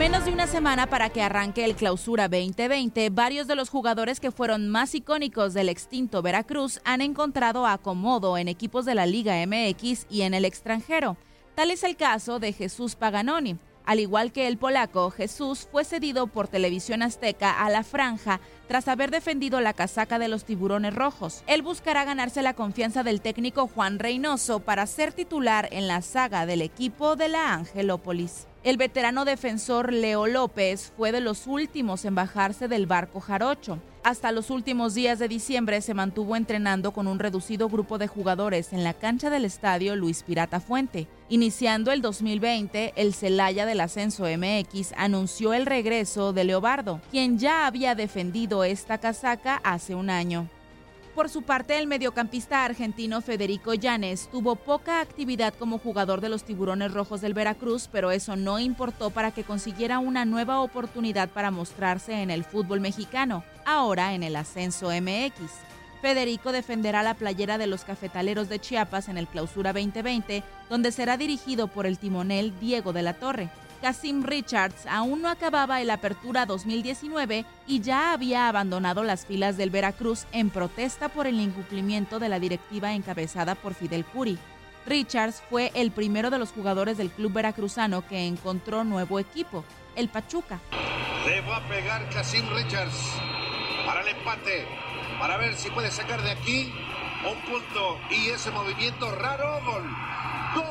Menos de una semana para que arranque el Clausura 2020, varios de los jugadores que fueron más icónicos del extinto Veracruz han encontrado acomodo en equipos de la Liga MX y en el extranjero. Tal es el caso de Jesús Paganoni. Al igual que el polaco, Jesús fue cedido por Televisión Azteca a la franja tras haber defendido la casaca de los tiburones rojos. Él buscará ganarse la confianza del técnico Juan Reynoso para ser titular en la saga del equipo de la Angelópolis. El veterano defensor Leo López fue de los últimos en bajarse del barco jarocho. Hasta los últimos días de diciembre se mantuvo entrenando con un reducido grupo de jugadores en la cancha del estadio Luis Pirata Fuente. Iniciando el 2020, el Celaya del Ascenso MX anunció el regreso de Leobardo, quien ya había defendido esta casaca hace un año. Por su parte, el mediocampista argentino Federico Llanes tuvo poca actividad como jugador de los Tiburones Rojos del Veracruz, pero eso no importó para que consiguiera una nueva oportunidad para mostrarse en el fútbol mexicano, ahora en el Ascenso MX. Federico defenderá la playera de los cafetaleros de Chiapas en el Clausura 2020, donde será dirigido por el timonel Diego de la Torre. Casim Richards aún no acababa el Apertura 2019 y ya había abandonado las filas del Veracruz en protesta por el incumplimiento de la directiva encabezada por Fidel Curi. Richards fue el primero de los jugadores del club veracruzano que encontró nuevo equipo, el Pachuca. Le va a pegar Casim Richards para el empate, para ver si puede sacar de aquí un punto y ese movimiento raro, gol. ¡Gol!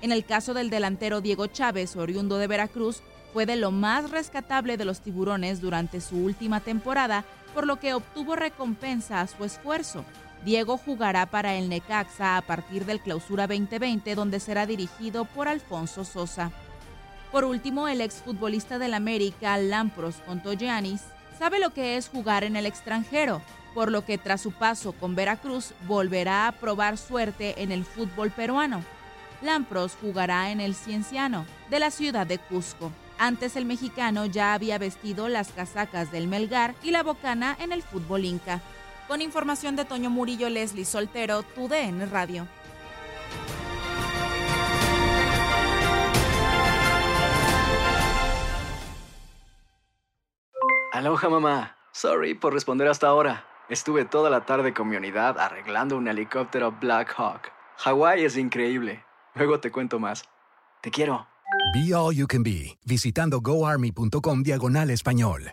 En el caso del delantero Diego Chávez, oriundo de Veracruz, fue de lo más rescatable de los tiburones durante su última temporada, por lo que obtuvo recompensa a su esfuerzo. Diego jugará para el Necaxa a partir del Clausura 2020, donde será dirigido por Alfonso Sosa. Por último, el exfutbolista del América, Lampros Contoyanis, sabe lo que es jugar en el extranjero, por lo que tras su paso con Veracruz volverá a probar suerte en el fútbol peruano. Lampros jugará en el Cienciano, de la ciudad de Cusco. Antes el mexicano ya había vestido las casacas del Melgar y la bocana en el fútbol inca. Con información de Toño Murillo, Leslie Soltero, TUDN Radio. Aloha mamá. Sorry por responder hasta ahora. Estuve toda la tarde con mi unidad arreglando un helicóptero Black Hawk. Hawái es increíble. Luego te cuento más. Te quiero. Be All You Can Be, visitando goarmy.com diagonal español.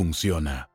funciona.